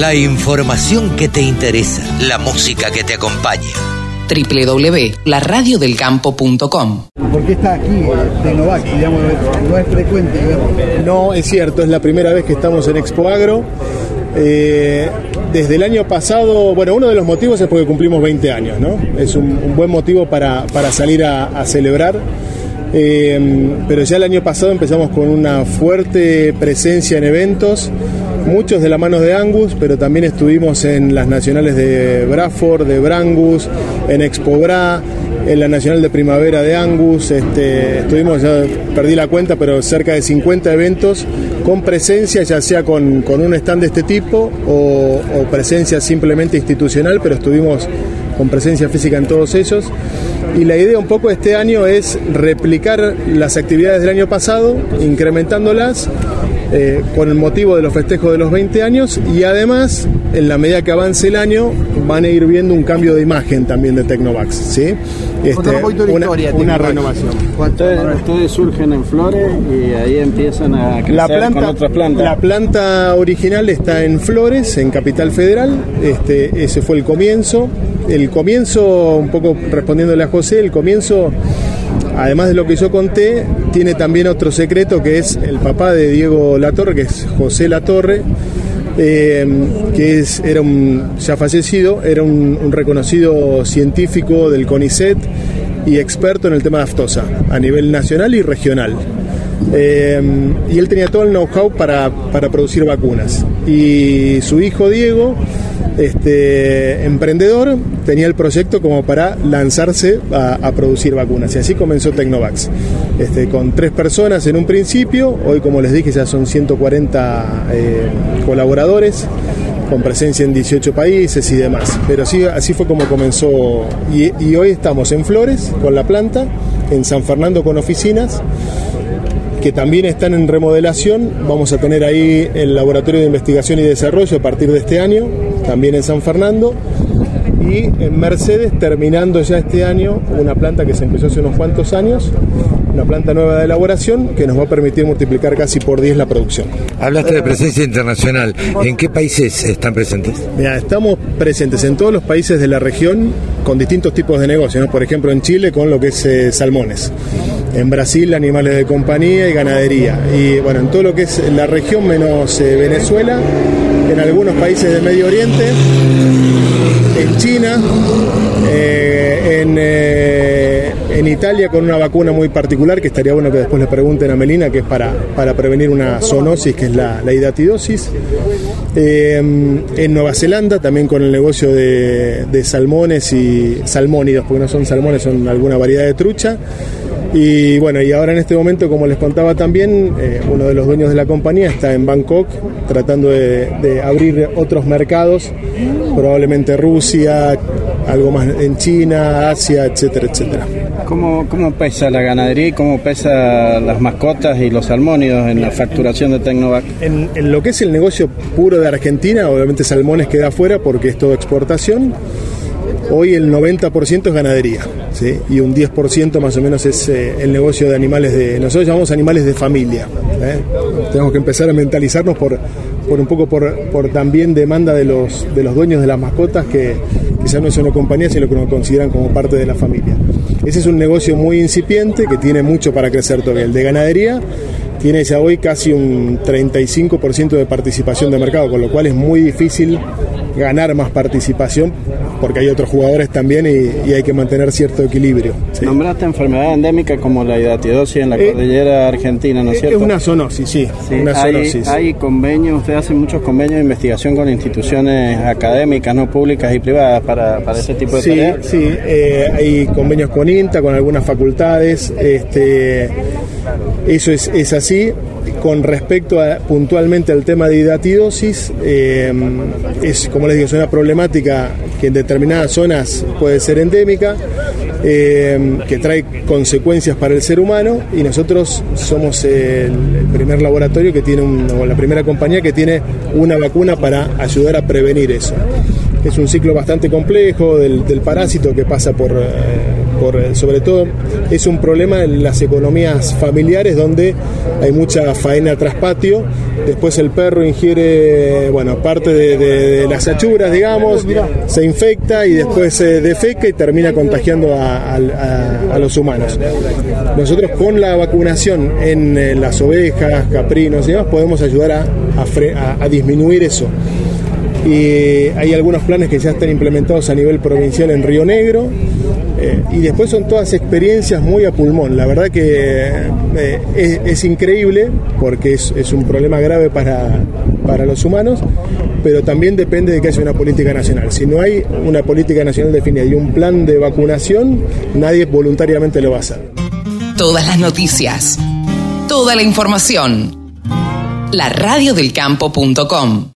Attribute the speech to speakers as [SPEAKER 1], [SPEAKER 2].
[SPEAKER 1] La información que te interesa, la música que te acompaña
[SPEAKER 2] www.laradiodelcampo.com
[SPEAKER 3] ¿Por qué está aquí Tecnovac? Digamos, no es frecuente
[SPEAKER 4] No, es cierto, es la primera vez que estamos en Expo Agro. Eh, desde el año pasado, bueno, uno de los motivos es porque cumplimos 20 años, ¿no? Es un, buen motivo para, salir a, celebrar. Eh, pero ya el año pasado empezamos con una fuerte presencia en eventos muchos de la mano de Angus, pero también estuvimos en las nacionales de Bradford, de Brangus, en Expo Bra, en la nacional de primavera de Angus, este, estuvimos, ya perdí la cuenta, pero cerca de 50 eventos con presencia, ya sea con, un stand de este tipo o, o presencia simplemente institucional, pero estuvimos con presencia física en todos ellos. Y la idea un poco este año es replicar las actividades del año pasado, incrementándolas eh, con el motivo de los festejos de los 20 años y además, en la medida que avance el año, van a ir viendo un cambio de imagen también de Tecnovax. ¿sí?
[SPEAKER 3] Este, una, renovación.
[SPEAKER 5] Ustedes, surgen en Flores y ahí empiezan a crecer
[SPEAKER 4] la planta, con otras plantas. La planta original está en Flores, en Capital Federal. Este, ese fue el comienzo. El comienzo, un poco respondiéndole a José, el comienzo además de lo que yo conté, tiene también otro secreto que es el papá de Diego Latorre, que es José Latorre, eh, que es, era un, ya fallecido, era un, reconocido científico del CONICET y experto en el tema de aftosa a nivel nacional y regional. Eh, y él tenía todo el know-how para, para producir vacunas. Y su hijo Diego este, emprendedor tenía el proyecto como para lanzarse a, producir vacunas. Y así comenzó Tecnovax. Este, con tres personas en un principio, hoy como les dije ya son 140 eh, colaboradores con presencia en 18 países y demás. Pero así, así fue como comenzó. Y hoy estamos en Flores con la planta, en San Fernando con oficinas que también están en remodelación. Vamos a tener ahí el Laboratorio de Investigación y Desarrollo a partir de este año, también en San Fernando. Y en Mercedes, terminando ya este año, una planta que se empezó hace unos cuantos años, una planta nueva de elaboración que nos va a permitir multiplicar casi por 10 la producción.
[SPEAKER 1] Hablaste de presencia internacional. ¿En qué países están presentes?
[SPEAKER 4] Mira, estamos presentes en todos los países de la región con distintos tipos de negocios. Por ejemplo, en Chile con lo que es eh, salmones en Brasil animales de compañía y ganadería. Y bueno, en todo lo que es la región menos eh, Venezuela, en algunos países del Medio Oriente, en China, eh, en, eh, en, Italia con una vacuna muy particular que estaría bueno que después le pregunten a Melina, que es para, para prevenir una zoonosis, que es la, la hidatidosis. en Nueva Zelanda también con el negocio de, de salmones y salmónidos, porque no son salmones, son alguna variedad de trucha. Y bueno, y ahora en este momento, como les contaba también, eh, uno de los dueños de la compañía está en Bangkok tratando de, abrir otros mercados, probablemente Rusia, algo más en China, Asia, etcétera, etcétera.
[SPEAKER 5] ¿Cómo, ¿Cómo pesa la ganadería y cómo pesa las mascotas y los salmónidos en la facturación de Tecnovac?
[SPEAKER 4] En, en lo que es el negocio puro de Argentina, obviamente salmones queda afuera porque es todo exportación. Hoy el 90% es ganadería ¿sí? y un 10% más o menos es eh, el negocio de animales de... Nosotros llamamos animales de familia. ¿eh? Tenemos que empezar a mentalizarnos por, por un poco por, por, también demanda de los, de los dueños de las mascotas que quizás no es una compañía, sino que nos consideran como parte de la familia. Ese es un negocio muy incipiente que tiene mucho para crecer todavía. El de ganadería tiene ya hoy casi un 35% de participación de mercado, con lo cual es muy difícil ganar más participación porque hay otros jugadores también y, hay que mantener cierto equilibrio.
[SPEAKER 5] Nombraste enfermedad endémica como la hidatidosis en la eh, cordillera argentina, ¿no es cierto?
[SPEAKER 4] Es una zoonosis, sí. una
[SPEAKER 5] hay, hay convenios, usted hace muchos convenios de investigación con instituciones académicas, no públicas y privadas para, para ese tipo de
[SPEAKER 4] sí, Sí, eh, hay convenios con INTA, con algunas facultades. Este, eso es, es así. Con respecto a, puntualmente al tema de hidatidosis, eh, es como les digo, es una problemática que en determinadas zonas puede ser endémica, eh, que trae consecuencias para el ser humano y nosotros somos el, primer laboratorio que tiene, o la primera compañía que tiene una vacuna para ayudar a prevenir eso. Es un ciclo bastante complejo del, parásito que pasa por... Eh, por, sobre todo es un problema en las economías familiares donde hay mucha faena tras patio, después el perro ingiere, bueno, parte de, las achuras, digamos, se infecta y después se defeca y termina contagiando a, los humanos. Nosotros con la vacunación en, eh, las ovejas, caprinos y demás podemos ayudar a, a disminuir eso. Y hay algunos planes que ya están implementados a nivel provincial en Río Negro eh, y después son todas experiencias muy a pulmón. La verdad que eh, es, increíble porque es, un problema grave para, para los humanos, pero también depende de que haya una política nacional. Si no hay una política nacional definida y un plan de vacunación, nadie voluntariamente lo va a hacer.
[SPEAKER 2] Todas las noticias, toda la información. La